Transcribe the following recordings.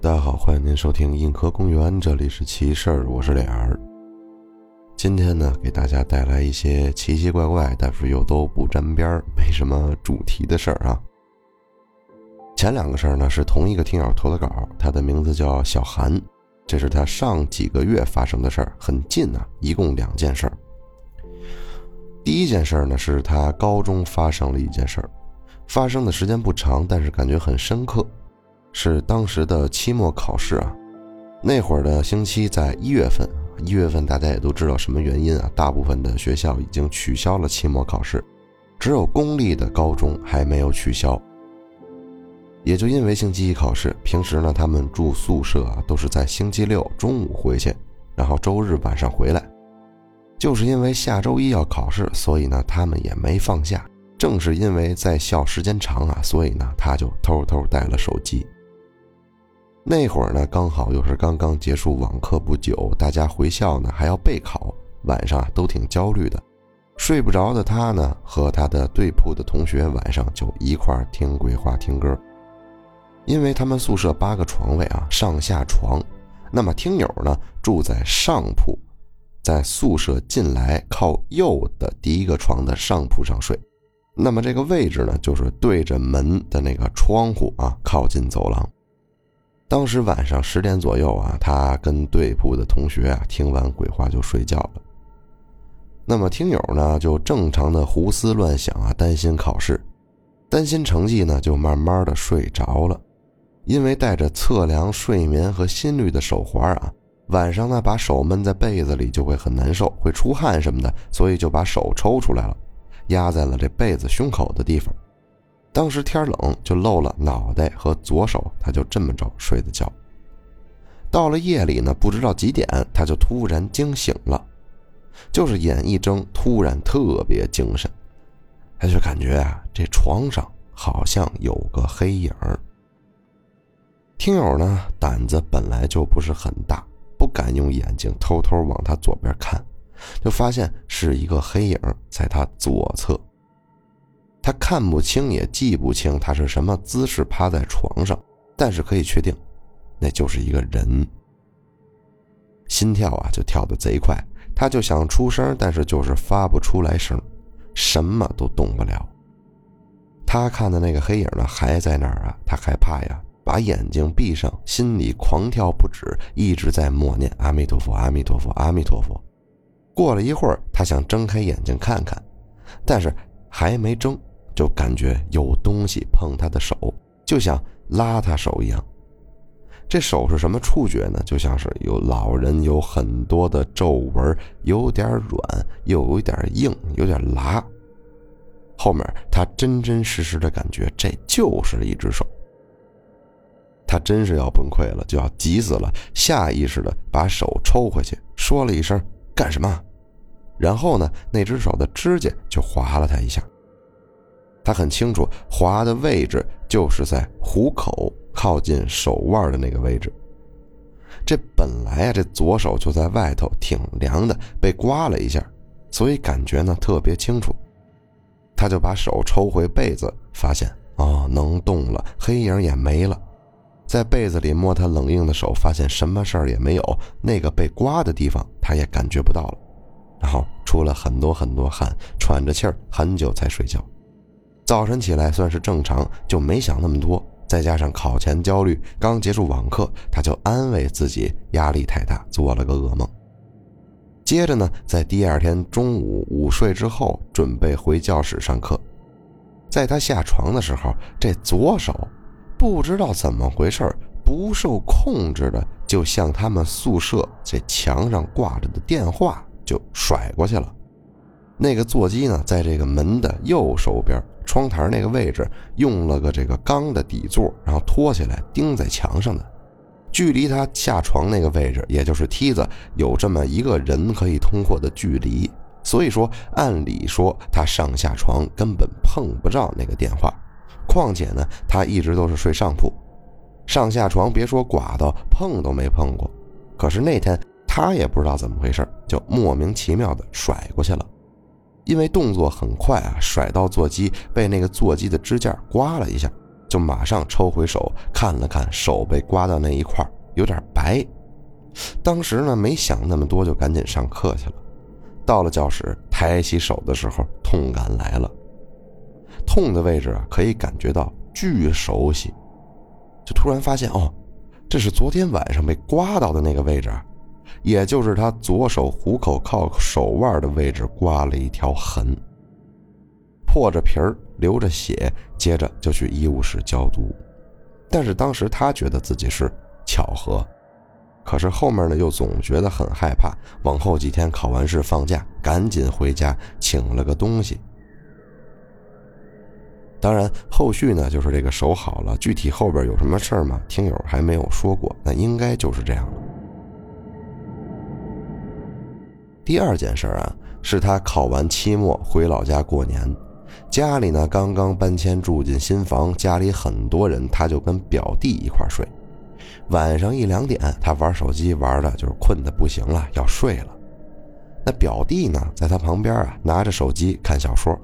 大家好，欢迎您收听硬核公园，这里是奇事儿，我是脸儿。今天呢，给大家带来一些奇奇怪怪，但是又都不沾边儿、没什么主题的事儿啊。前两个事儿呢是同一个听友投的稿，他的名字叫小韩，这是他上几个月发生的事儿，很近啊，一共两件事儿。第一件事呢是他高中发生了一件事儿，发生的时间不长，但是感觉很深刻。是当时的期末考试啊，那会儿的星期在一月份，一月份大家也都知道什么原因啊？大部分的学校已经取消了期末考试，只有公立的高中还没有取消。也就因为星期一考试，平时呢他们住宿舍啊，都是在星期六中午回去，然后周日晚上回来。就是因为下周一要考试，所以呢他们也没放假。正是因为在校时间长啊，所以呢他就偷偷带了手机。那会儿呢，刚好又是刚刚结束网课不久，大家回校呢还要备考，晚上都挺焦虑的，睡不着的他呢和他的对铺的同学晚上就一块听鬼话听歌。因为他们宿舍八个床位啊，上下床，那么听友呢住在上铺，在宿舍进来靠右的第一个床的上铺上睡，那么这个位置呢就是对着门的那个窗户啊，靠近走廊。当时晚上十点左右啊，他跟对铺的同学啊听完鬼话就睡觉了。那么听友呢就正常的胡思乱想啊，担心考试，担心成绩呢，就慢慢的睡着了。因为带着测量睡眠和心率的手环啊，晚上呢把手闷在被子里就会很难受，会出汗什么的，所以就把手抽出来了，压在了这被子胸口的地方。当时天冷，就露了脑袋和左手，他就这么着睡的觉。到了夜里呢，不知道几点，他就突然惊醒了，就是眼一睁，突然特别精神，他就感觉啊，这床上好像有个黑影儿。听友呢，胆子本来就不是很大，不敢用眼睛偷偷往他左边看，就发现是一个黑影在他左侧。他看不清也记不清他是什么姿势趴在床上，但是可以确定，那就是一个人。心跳啊就跳得贼快，他就想出声，但是就是发不出来声，什么都动不了。他看的那个黑影呢还在那儿啊，他害怕呀，把眼睛闭上，心里狂跳不止，一直在默念阿弥陀佛，阿弥陀佛，阿弥陀佛。过了一会儿，他想睁开眼睛看看，但是还没睁。就感觉有东西碰他的手，就像拉他手一样。这手是什么触觉呢？就像是有老人有很多的皱纹，有点软，又有点硬，有点拉。后面他真真实实的感觉，这就是一只手。他真是要崩溃了，就要急死了，下意识的把手抽回去，说了一声“干什么”，然后呢，那只手的指甲就划了他一下。他很清楚，划的位置就是在虎口靠近手腕的那个位置。这本来啊，这左手就在外头，挺凉的，被刮了一下，所以感觉呢特别清楚。他就把手抽回被子，发现哦能动了，黑影也没了。在被子里摸他冷硬的手，发现什么事儿也没有，那个被刮的地方他也感觉不到了。然后出了很多很多汗，喘着气儿，很久才睡觉。早晨起来算是正常，就没想那么多。再加上考前焦虑，刚结束网课，他就安慰自己压力太大，做了个噩梦。接着呢，在第二天中午午睡之后，准备回教室上课。在他下床的时候，这左手不知道怎么回事，不受控制的就向他们宿舍这墙上挂着的电话就甩过去了。那个座机呢，在这个门的右手边。窗台那个位置用了个这个钢的底座，然后托起来钉在墙上的，距离他下床那个位置，也就是梯子，有这么一个人可以通过的距离。所以说，按理说他上下床根本碰不着那个电话。况且呢，他一直都是睡上铺，上下床别说刮到碰都没碰过。可是那天他也不知道怎么回事，就莫名其妙的甩过去了。因为动作很快啊，甩到座机被那个座机的支架刮了一下，就马上抽回手看了看手被刮到那一块有点白。当时呢没想那么多，就赶紧上课去了。到了教室，抬起手的时候，痛感来了。痛的位置，可以感觉到巨熟悉，就突然发现哦，这是昨天晚上被刮到的那个位置。也就是他左手虎口靠手腕的位置刮了一条痕，破着皮儿，流着血，接着就去医务室消毒。但是当时他觉得自己是巧合，可是后面呢又总觉得很害怕。往后几天考完试放假，赶紧回家请了个东西。当然，后续呢就是这个手好了，具体后边有什么事儿吗？听友还没有说过，那应该就是这样了。第二件事啊，是他考完期末回老家过年，家里呢刚刚搬迁住进新房，家里很多人，他就跟表弟一块睡。晚上一两点，他玩手机玩的就是困的不行了，要睡了。那表弟呢，在他旁边啊，拿着手机看小说，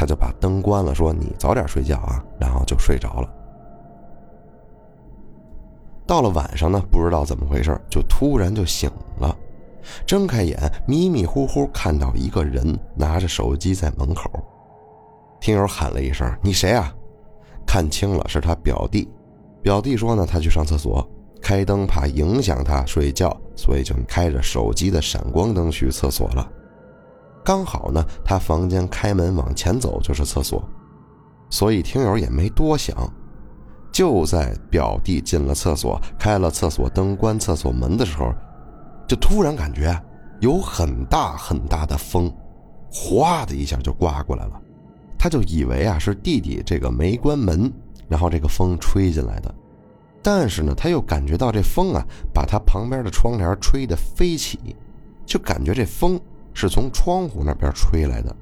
他就把灯关了，说：“你早点睡觉啊。”然后就睡着了。到了晚上呢，不知道怎么回事，就突然就醒了。睁开眼，迷迷糊糊看到一个人拿着手机在门口。听友喊了一声：“你谁啊？”看清了，是他表弟。表弟说呢，他去上厕所，开灯怕影响他睡觉，所以就开着手机的闪光灯去厕所了。刚好呢，他房间开门往前走就是厕所，所以听友也没多想。就在表弟进了厕所，开了厕所灯，关厕所门的时候。就突然感觉有很大很大的风，哗的一下就刮过来了，他就以为啊是弟弟这个没关门，然后这个风吹进来的。但是呢，他又感觉到这风啊把他旁边的窗帘吹得飞起，就感觉这风是从窗户那边吹来的。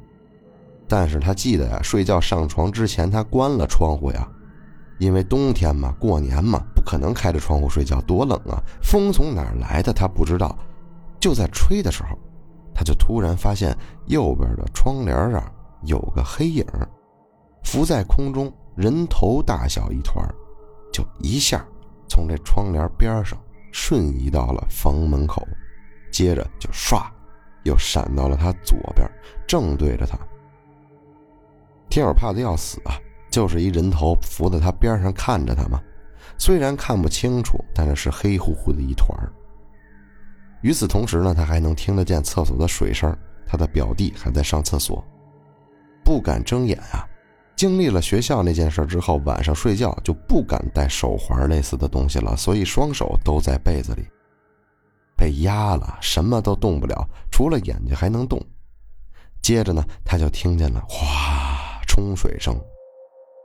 但是他记得呀，睡觉上床之前他关了窗户呀，因为冬天嘛，过年嘛。不可能开着窗户睡觉多冷啊！风从哪儿来的他不知道，就在吹的时候，他就突然发现右边的窗帘上有个黑影，浮在空中，人头大小一团，就一下从这窗帘边上瞬移到了房门口，接着就唰，又闪到了他左边，正对着他。天友怕的要死啊，就是一人头伏在他边上看着他嘛。虽然看不清楚，但是是黑乎乎的一团与此同时呢，他还能听得见厕所的水声。他的表弟还在上厕所，不敢睁眼啊。经历了学校那件事之后，晚上睡觉就不敢戴手环类似的东西了，所以双手都在被子里，被压了，什么都动不了，除了眼睛还能动。接着呢，他就听见了哗冲水声，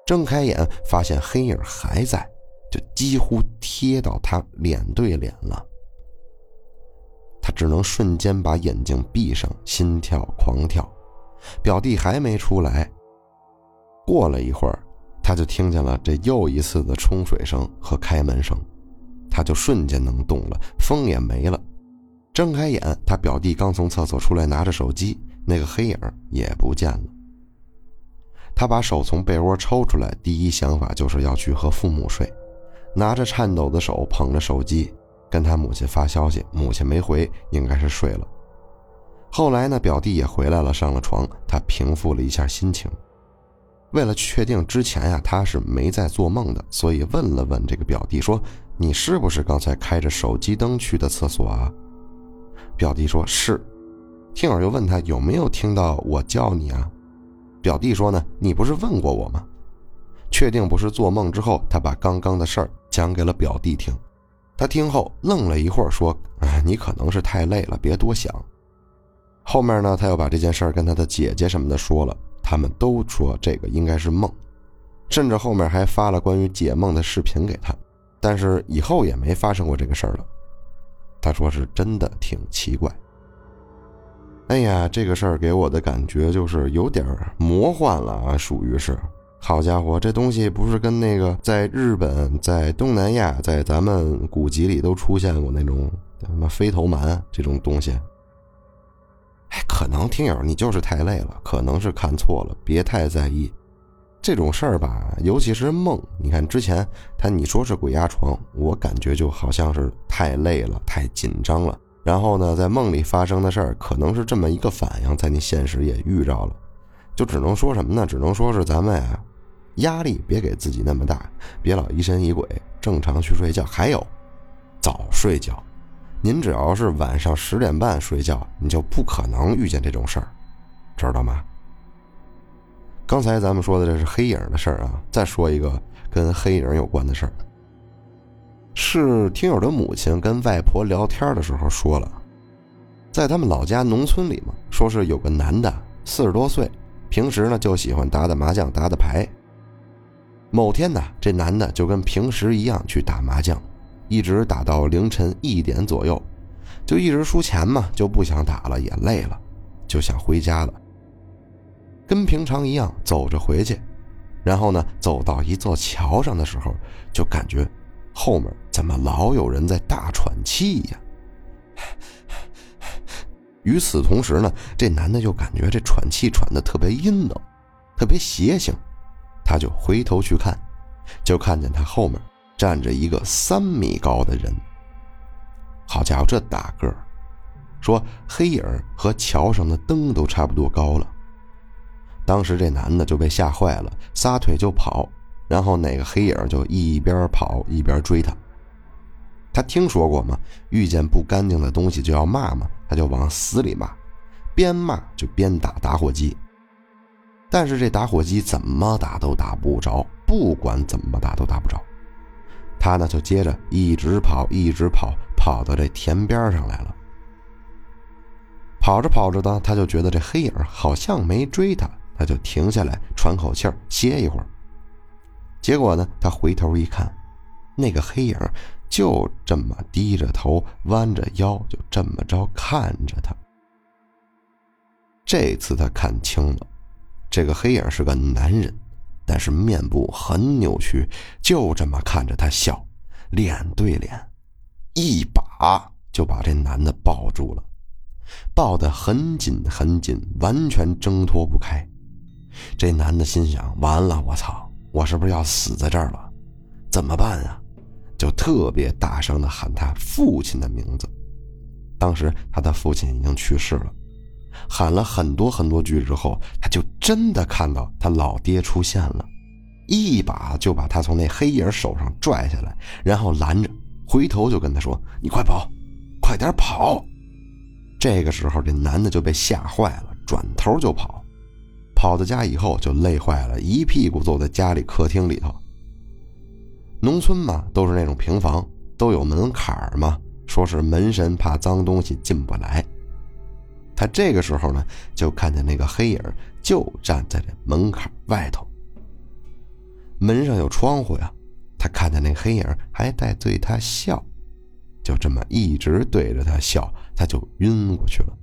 睁开眼发现黑影还在。就几乎贴到他脸对脸了，他只能瞬间把眼睛闭上，心跳狂跳。表弟还没出来，过了一会儿，他就听见了这又一次的冲水声和开门声，他就瞬间能动了，风也没了。睁开眼，他表弟刚从厕所出来，拿着手机，那个黑影也不见了。他把手从被窝抽出来，第一想法就是要去和父母睡。拿着颤抖的手捧着手机，跟他母亲发消息，母亲没回，应该是睡了。后来呢，表弟也回来了，上了床，他平复了一下心情。为了确定之前呀他是没在做梦的，所以问了问这个表弟说：“你是不是刚才开着手机灯去的厕所啊？”表弟说是。听友又问他有没有听到我叫你啊？表弟说呢：“你不是问过我吗？”确定不是做梦之后，他把刚刚的事儿讲给了表弟听。他听后愣了一会儿，说：“哎，你可能是太累了，别多想。”后面呢，他又把这件事儿跟他的姐姐什么的说了，他们都说这个应该是梦，甚至后面还发了关于解梦的视频给他。但是以后也没发生过这个事儿了。他说是真的挺奇怪。哎呀，这个事儿给我的感觉就是有点魔幻了啊，属于是。好家伙，这东西不是跟那个在日本、在东南亚、在咱们古籍里都出现过那种什么飞头蛮这种东西？哎，可能听友你就是太累了，可能是看错了，别太在意。这种事儿吧，尤其是梦，你看之前他你说是鬼压床，我感觉就好像是太累了、太紧张了。然后呢，在梦里发生的事儿，可能是这么一个反应，在你现实也遇着了，就只能说什么呢？只能说是咱们呀。压力别给自己那么大，别老疑神疑鬼，正常去睡觉。还有，早睡觉。您只要是晚上十点半睡觉，你就不可能遇见这种事儿，知道吗？刚才咱们说的这是黑影的事儿啊，再说一个跟黑影有关的事儿，是听友的母亲跟外婆聊天的时候说了，在他们老家农村里嘛，说是有个男的四十多岁，平时呢就喜欢打打麻将、打打牌。某天呢，这男的就跟平时一样去打麻将，一直打到凌晨一点左右，就一直输钱嘛，就不想打了，也累了，就想回家了。跟平常一样走着回去，然后呢，走到一座桥上的时候，就感觉后面怎么老有人在大喘气呀？与此同时呢，这男的就感觉这喘气喘的特别阴冷，特别邪性。他就回头去看，就看见他后面站着一个三米高的人。好家伙，这大个儿，说黑影和桥上的灯都差不多高了。当时这男的就被吓坏了，撒腿就跑，然后那个黑影就一边跑一边追他。他听说过吗？遇见不干净的东西就要骂嘛，他就往死里骂，边骂就边打打火机。但是这打火机怎么打都打不着，不管怎么打都打不着。他呢就接着一直跑，一直跑，跑到这田边上来了。跑着跑着呢，他就觉得这黑影好像没追他，他就停下来喘口气儿，歇一会儿。结果呢，他回头一看，那个黑影就这么低着头，弯着腰，就这么着看着他。这次他看清了。这个黑影是个男人，但是面部很扭曲，就这么看着他笑，脸对脸，一把就把这男的抱住了，抱得很紧很紧，完全挣脱不开。这男的心想：完了，我操，我是不是要死在这儿了？怎么办啊？就特别大声的喊他父亲的名字。当时他的父亲已经去世了。喊了很多很多句之后，他就真的看到他老爹出现了，一把就把他从那黑影手上拽下来，然后拦着，回头就跟他说：“你快跑，快点跑！”这个时候，这男的就被吓坏了，转头就跑。跑到家以后就累坏了，一屁股坐在家里客厅里头。农村嘛，都是那种平房，都有门槛嘛，说是门神怕脏东西进不来。他这个时候呢，就看见那个黑影就站在这门槛外头。门上有窗户呀，他看见那黑影还在对他笑，就这么一直对着他笑，他就晕过去了。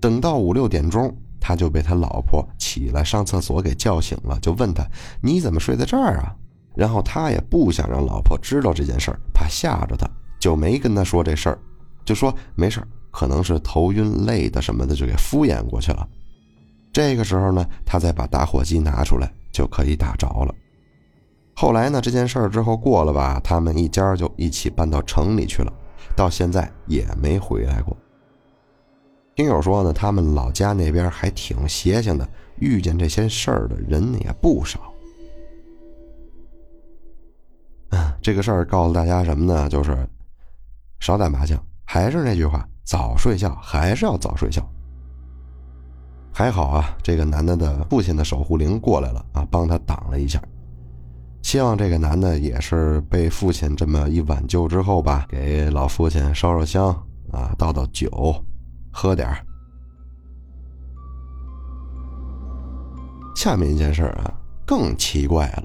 等到五六点钟，他就被他老婆起来上厕所给叫醒了，就问他：“你怎么睡在这儿啊？”然后他也不想让老婆知道这件事儿，怕吓着他，就没跟他说这事儿，就说没事儿。可能是头晕累的什么的，就给敷衍过去了。这个时候呢，他再把打火机拿出来，就可以打着了。后来呢，这件事儿之后过了吧，他们一家就一起搬到城里去了，到现在也没回来过。听友说呢，他们老家那边还挺邪性的，遇见这些事儿的人也不少。嗯，这个事儿告诉大家什么呢？就是少打麻将，还是那句话。早睡觉还是要早睡觉。还好啊，这个男的的父亲的守护灵过来了啊，帮他挡了一下。希望这个男的也是被父亲这么一挽救之后吧，给老父亲烧烧香啊，倒倒酒，喝点下面一件事啊，更奇怪了。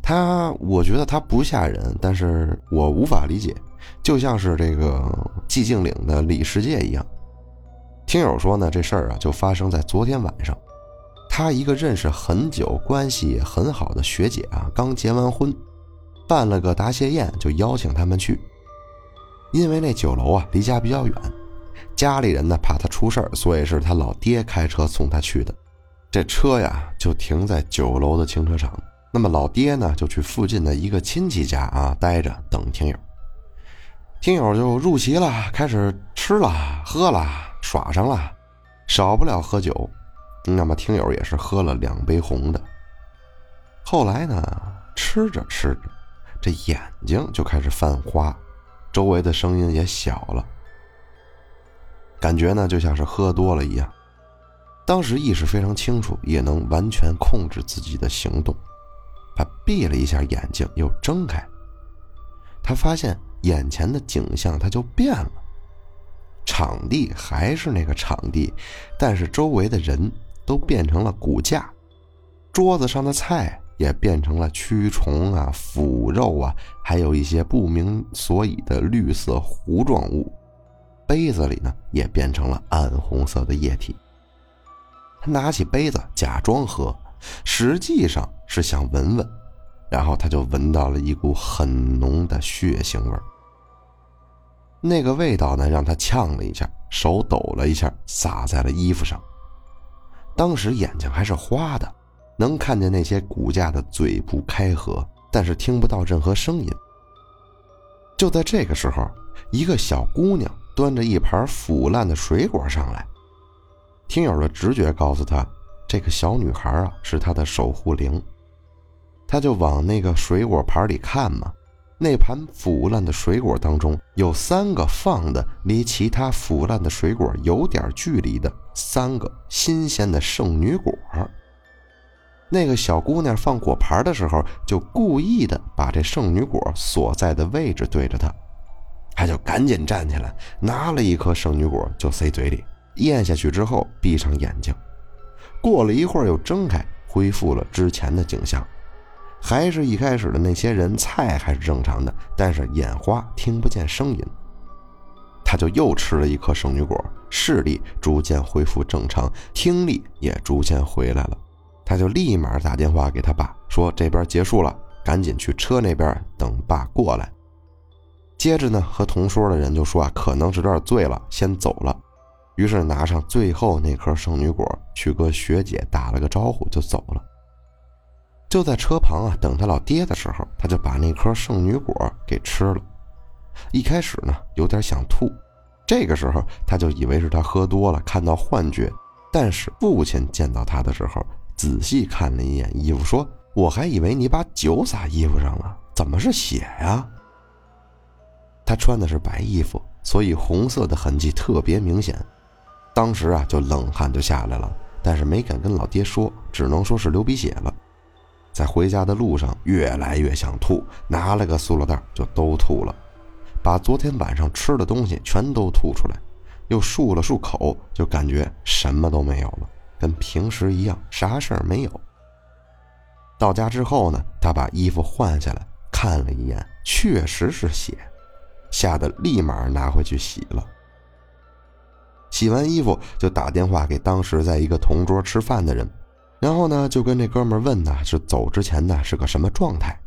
他，我觉得他不吓人，但是我无法理解。就像是这个寂静岭的李世界一样，听友说呢，这事儿啊就发生在昨天晚上。他一个认识很久、关系很好的学姐啊，刚结完婚，办了个答谢宴，就邀请他们去。因为那酒楼啊离家比较远，家里人呢怕他出事儿，所以是他老爹开车送他去的。这车呀就停在酒楼的停车场。那么老爹呢就去附近的一个亲戚家啊待着等听友。听友就入席了，开始吃了、喝了、耍上了，少不了喝酒。那么听友也是喝了两杯红的。后来呢，吃着吃着，这眼睛就开始泛花，周围的声音也小了，感觉呢就像是喝多了一样。当时意识非常清楚，也能完全控制自己的行动。他闭了一下眼睛，又睁开。他发现眼前的景象，它就变了。场地还是那个场地，但是周围的人。都变成了骨架，桌子上的菜也变成了蛆虫啊、腐肉啊，还有一些不明所以的绿色糊状物。杯子里呢也变成了暗红色的液体。他拿起杯子假装喝，实际上是想闻闻，然后他就闻到了一股很浓的血腥味儿那个味道呢让他呛了一下，手抖了一下，洒在了衣服上。当时眼睛还是花的，能看见那些骨架的嘴部开合，但是听不到任何声音。就在这个时候，一个小姑娘端着一盘腐烂的水果上来。听友的直觉告诉他，这个小女孩啊是他的守护灵。他就往那个水果盘里看嘛。那盘腐烂的水果当中有三个放的离其他腐烂的水果有点距离的三个新鲜的圣女果。那个小姑娘放果盘的时候，就故意的把这圣女果所在的位置对着她，她就赶紧站起来，拿了一颗圣女果就塞嘴里，咽下去之后闭上眼睛，过了一会儿又睁开，恢复了之前的景象。还是一开始的那些人，菜还是正常的，但是眼花，听不见声音。他就又吃了一颗圣女果，视力逐渐恢复正常，听力也逐渐回来了。他就立马打电话给他爸，说这边结束了，赶紧去车那边等爸过来。接着呢，和同桌的人就说啊，可能是有点醉了，先走了。于是拿上最后那颗圣女果，去跟学姐打了个招呼，就走了。就在车旁啊，等他老爹的时候，他就把那颗圣女果给吃了。一开始呢，有点想吐，这个时候他就以为是他喝多了，看到幻觉。但是父亲见到他的时候，仔细看了一眼衣服，说：“我还以为你把酒洒衣服上了，怎么是血呀？”他穿的是白衣服，所以红色的痕迹特别明显。当时啊，就冷汗就下来了，但是没敢跟老爹说，只能说是流鼻血了。在回家的路上，越来越想吐，拿了个塑料袋就都吐了，把昨天晚上吃的东西全都吐出来，又漱了漱口，就感觉什么都没有了，跟平时一样，啥事儿没有。到家之后呢，他把衣服换下来看了一眼，确实是血，吓得立马拿回去洗了。洗完衣服就打电话给当时在一个同桌吃饭的人。然后呢，就跟这哥们问呢，是走之前呢是个什么状态？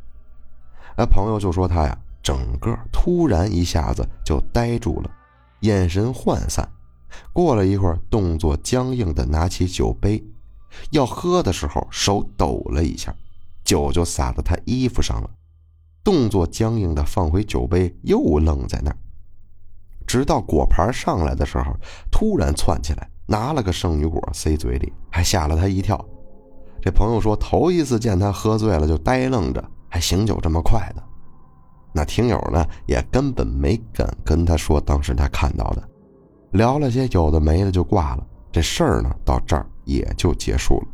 那朋友就说他呀，整个突然一下子就呆住了，眼神涣散。过了一会儿，动作僵硬的拿起酒杯，要喝的时候手抖了一下，酒就洒到他衣服上了。动作僵硬的放回酒杯，又愣在那儿，直到果盘上来的时候，突然窜起来，拿了个圣女果塞嘴里，还吓了他一跳。这朋友说，头一次见他喝醉了就呆愣着，还醒酒这么快的。那听友呢，也根本没敢跟他说当时他看到的，聊了些有的没的就挂了。这事儿呢，到这儿也就结束了。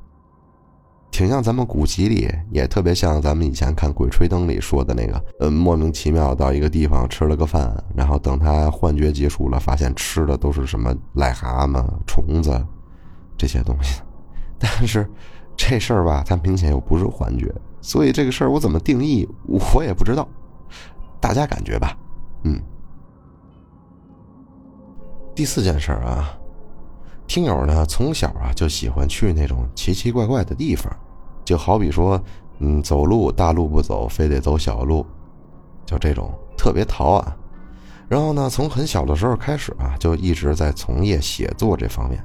挺像咱们古籍里，也特别像咱们以前看《鬼吹灯》里说的那个，呃，莫名其妙到一个地方吃了个饭，然后等他幻觉结束了，发现吃的都是什么癞蛤蟆、虫子这些东西，但是。这事儿吧，它明显又不是幻觉，所以这个事儿我怎么定义，我也不知道，大家感觉吧，嗯。第四件事啊，听友呢从小啊就喜欢去那种奇奇怪怪的地方，就好比说，嗯，走路大路不走，非得走小路，就这种特别淘啊。然后呢，从很小的时候开始啊，就一直在从业写作这方面。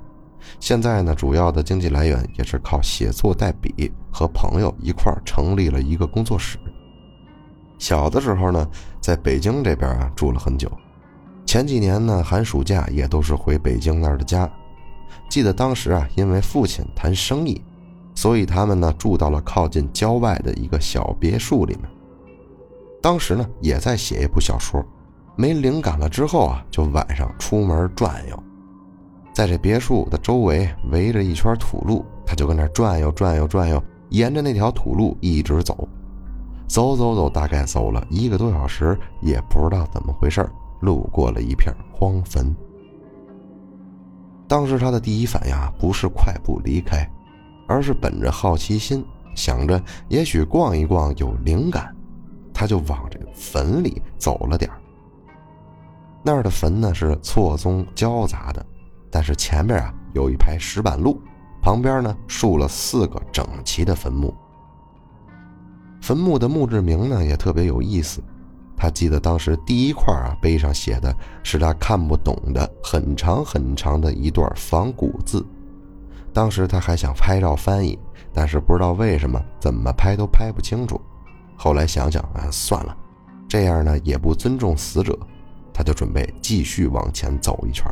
现在呢，主要的经济来源也是靠写作代笔，和朋友一块儿成立了一个工作室。小的时候呢，在北京这边啊住了很久，前几年呢寒暑假也都是回北京那儿的家。记得当时啊，因为父亲谈生意，所以他们呢住到了靠近郊外的一个小别墅里面。当时呢也在写一部小说，没灵感了之后啊，就晚上出门转悠。在这别墅的周围围着一圈土路，他就跟那转悠转悠转悠，沿着那条土路一直走，走走走，大概走了一个多小时，也不知道怎么回事路过了一片荒坟。当时他的第一反应，不是快步离开，而是本着好奇心，想着也许逛一逛有灵感，他就往这坟里走了点那儿的坟呢是错综交杂的。但是前面啊有一排石板路，旁边呢竖了四个整齐的坟墓。坟墓的墓志铭呢也特别有意思，他记得当时第一块啊碑上写的是他看不懂的很长很长的一段仿古字。当时他还想拍照翻译，但是不知道为什么怎么拍都拍不清楚。后来想想啊算了，这样呢也不尊重死者，他就准备继续往前走一圈。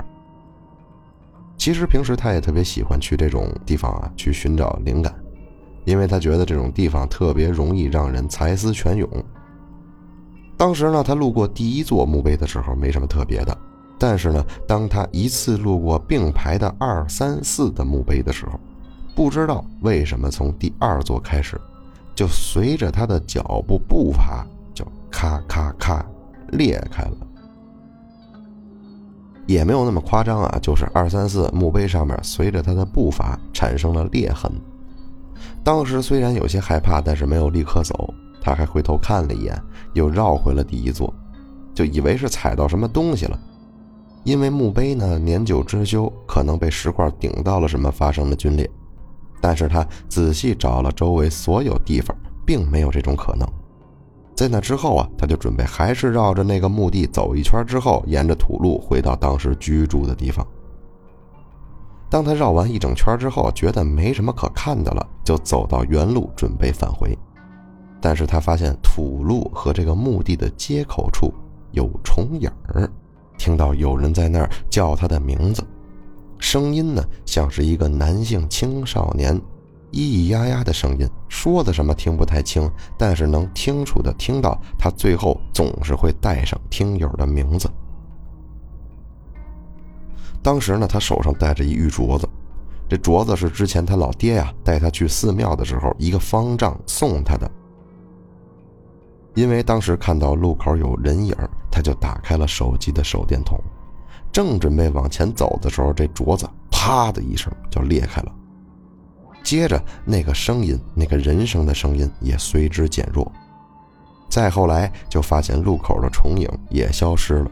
其实平时他也特别喜欢去这种地方啊，去寻找灵感，因为他觉得这种地方特别容易让人才思泉涌。当时呢，他路过第一座墓碑的时候没什么特别的，但是呢，当他一次路过并排的二三四的墓碑的时候，不知道为什么从第二座开始，就随着他的脚步步伐就咔咔咔裂开了。也没有那么夸张啊，就是二三四墓碑上面随着他的步伐产生了裂痕。当时虽然有些害怕，但是没有立刻走，他还回头看了一眼，又绕回了第一座，就以为是踩到什么东西了。因为墓碑呢年久失修，可能被石块顶到了什么发生了龟裂。但是他仔细找了周围所有地方，并没有这种可能。在那之后啊，他就准备还是绕着那个墓地走一圈，之后沿着土路回到当时居住的地方。当他绕完一整圈之后，觉得没什么可看的了，就走到原路准备返回。但是他发现土路和这个墓地的接口处有重影儿，听到有人在那儿叫他的名字，声音呢像是一个男性青少年。咿咿呀呀的声音，说的什么听不太清，但是能清楚的听到他最后总是会带上听友的名字。当时呢，他手上戴着一玉镯子，这镯子是之前他老爹呀带他去寺庙的时候一个方丈送他的。因为当时看到路口有人影，他就打开了手机的手电筒，正准备往前走的时候，这镯子啪的一声就裂开了。接着，那个声音，那个人声的声音也随之减弱。再后来，就发现路口的重影也消失了。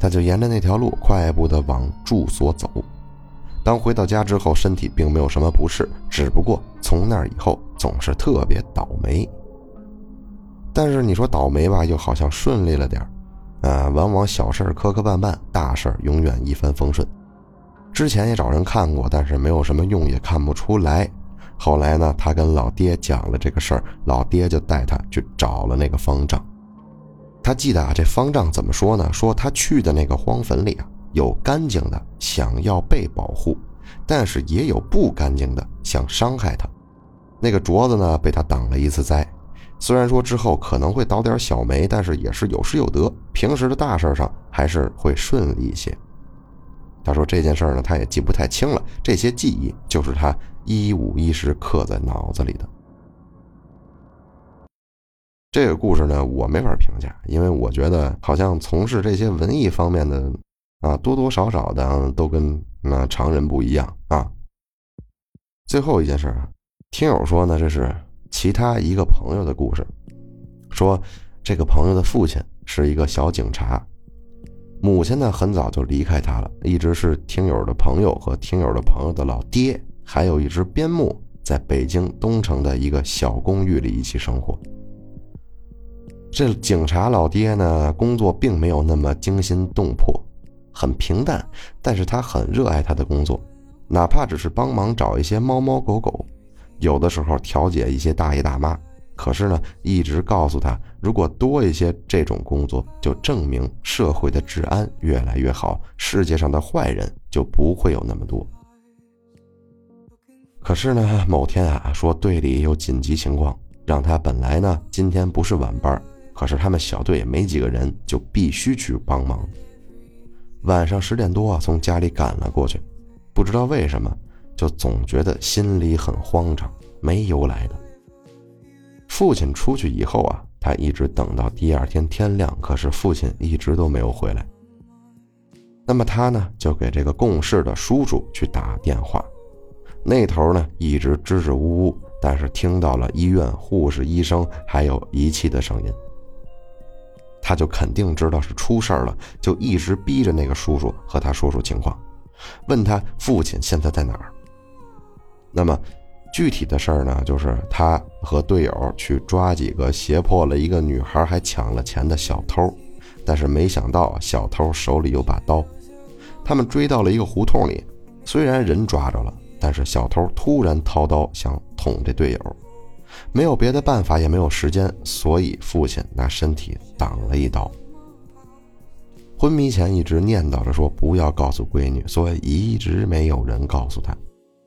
他就沿着那条路快步的往住所走。当回到家之后，身体并没有什么不适，只不过从那以后总是特别倒霉。但是你说倒霉吧，又好像顺利了点儿啊，往往小事磕磕绊绊，大事永远一帆风顺。之前也找人看过，但是没有什么用，也看不出来。后来呢，他跟老爹讲了这个事儿，老爹就带他去找了那个方丈。他记得啊，这方丈怎么说呢？说他去的那个荒坟里啊，有干净的想要被保护，但是也有不干净的想伤害他。那个镯子呢，被他挡了一次灾。虽然说之后可能会倒点小霉，但是也是有失有得。平时的大事上还是会顺利一些。他说这件事呢，他也记不太清了。这些记忆就是他一五一十刻在脑子里的。这个故事呢，我没法评价，因为我觉得好像从事这些文艺方面的啊，多多少少的都跟那常人不一样啊。最后一件事啊，听友说呢，这是其他一个朋友的故事，说这个朋友的父亲是一个小警察。母亲呢，很早就离开他了，一直是听友的朋友和听友的朋友的老爹，还有一只边牧，在北京东城的一个小公寓里一起生活。这警察老爹呢，工作并没有那么惊心动魄，很平淡，但是他很热爱他的工作，哪怕只是帮忙找一些猫猫狗狗，有的时候调解一些大爷大妈。可是呢，一直告诉他，如果多一些这种工作，就证明社会的治安越来越好，世界上的坏人就不会有那么多。可是呢，某天啊，说队里有紧急情况，让他本来呢今天不是晚班，可是他们小队也没几个人，就必须去帮忙。晚上十点多，从家里赶了过去，不知道为什么，就总觉得心里很慌张，没由来的。父亲出去以后啊，他一直等到第二天天亮，可是父亲一直都没有回来。那么他呢，就给这个共事的叔叔去打电话，那头呢一直支支吾吾，但是听到了医院护士、医生还有仪器的声音，他就肯定知道是出事了，就一直逼着那个叔叔和他说说情况，问他父亲现在在哪儿。那么。具体的事儿呢，就是他和队友去抓几个胁迫了一个女孩还抢了钱的小偷，但是没想到小偷手里有把刀。他们追到了一个胡同里，虽然人抓着了，但是小偷突然掏刀想捅这队友，没有别的办法，也没有时间，所以父亲拿身体挡了一刀。昏迷前一直念叨着说不要告诉闺女，所以一直没有人告诉他。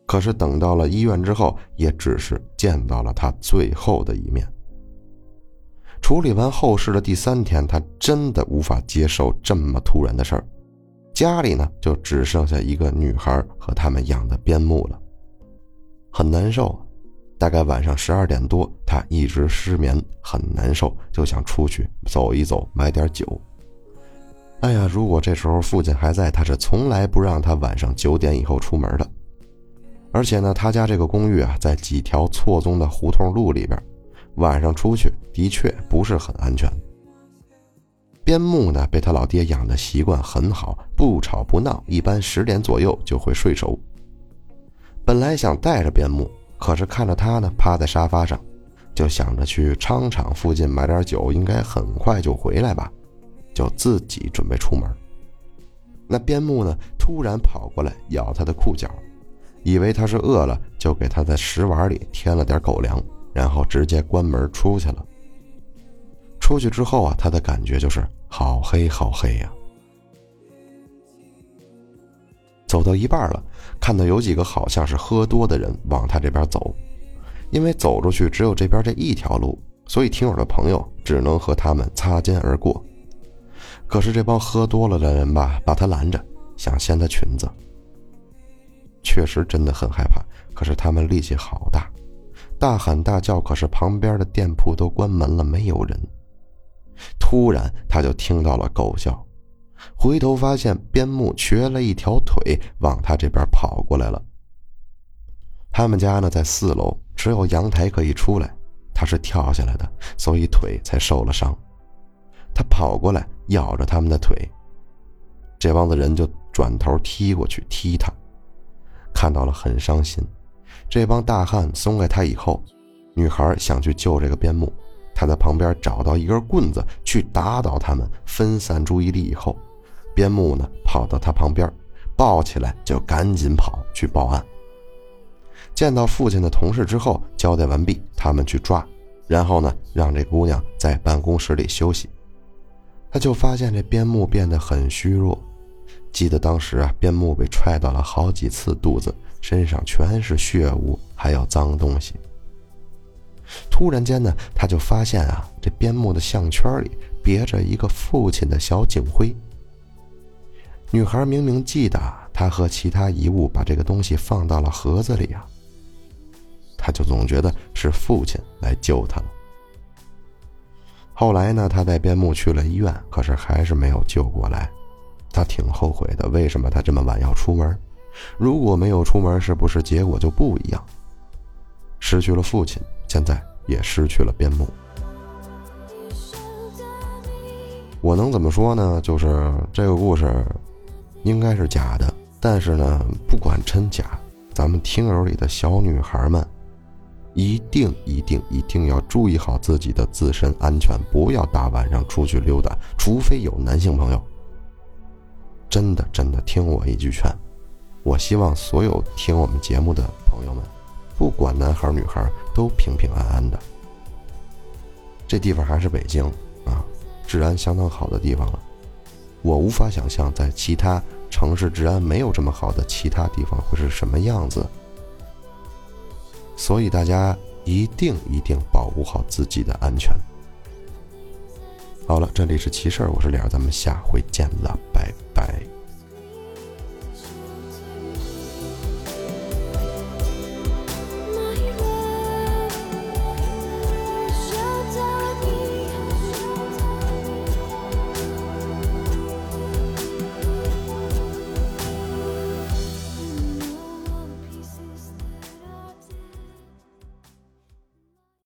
可是等到了医院之后，也只是见到了他最后的一面。处理完后事的第三天，他真的无法接受这么突然的事儿。家里呢，就只剩下一个女孩和他们养的边牧了，很难受。大概晚上十二点多，他一直失眠，很难受，就想出去走一走，买点酒。哎呀，如果这时候父亲还在，他是从来不让他晚上九点以后出门的。而且呢，他家这个公寓啊，在几条错综的胡同路里边，晚上出去的确不是很安全。边牧呢，被他老爹养的习惯很好，不吵不闹，一般十点左右就会睡熟。本来想带着边牧，可是看着他呢趴在沙发上，就想着去商场附近买点酒，应该很快就回来吧，就自己准备出门。那边牧呢，突然跑过来咬他的裤脚。以为他是饿了，就给他在食碗里添了点狗粮，然后直接关门出去了。出去之后啊，他的感觉就是好黑好黑呀。走到一半了，看到有几个好像是喝多的人往他这边走，因为走出去只有这边这一条路，所以听友的朋友只能和他们擦肩而过。可是这帮喝多了的人吧，把他拦着，想掀他裙子。确实真的很害怕，可是他们力气好大，大喊大叫，可是旁边的店铺都关门了，没有人。突然，他就听到了狗叫，回头发现边牧瘸了一条腿，往他这边跑过来了。他们家呢在四楼，只有阳台可以出来，他是跳下来的，所以腿才受了伤。他跑过来咬着他们的腿，这帮子人就转头踢过去踢他。看到了很伤心，这帮大汉松开他以后，女孩想去救这个边牧，他在旁边找到一根棍子去打倒他们，分散注意力以后，边牧呢跑到他旁边，抱起来就赶紧跑去报案。见到父亲的同事之后，交代完毕，他们去抓，然后呢让这姑娘在办公室里休息，他就发现这边牧变得很虚弱。记得当时啊，边牧被踹到了好几次肚子，身上全是血污，还有脏东西。突然间呢，他就发现啊，这边牧的项圈里别着一个父亲的小警徽。女孩明明记得他和其他遗物把这个东西放到了盒子里啊，他就总觉得是父亲来救他了。后来呢，他带边牧去了医院，可是还是没有救过来。他挺后悔的，为什么他这么晚要出门？如果没有出门，是不是结果就不一样？失去了父亲，现在也失去了边牧。我能怎么说呢？就是这个故事应该是假的，但是呢，不管真假，咱们听友里的小女孩们一定一定一定要注意好自己的自身安全，不要大晚上出去溜达，除非有男性朋友。真的真的，听我一句劝，我希望所有听我们节目的朋友们，不管男孩女孩，都平平安安的。这地方还是北京啊，治安相当好的地方了。我无法想象在其他城市治安没有这么好的其他地方会是什么样子。所以大家一定一定保护好自己的安全。好了，这里是奇事儿，我是李儿，咱们下回见了，拜拜。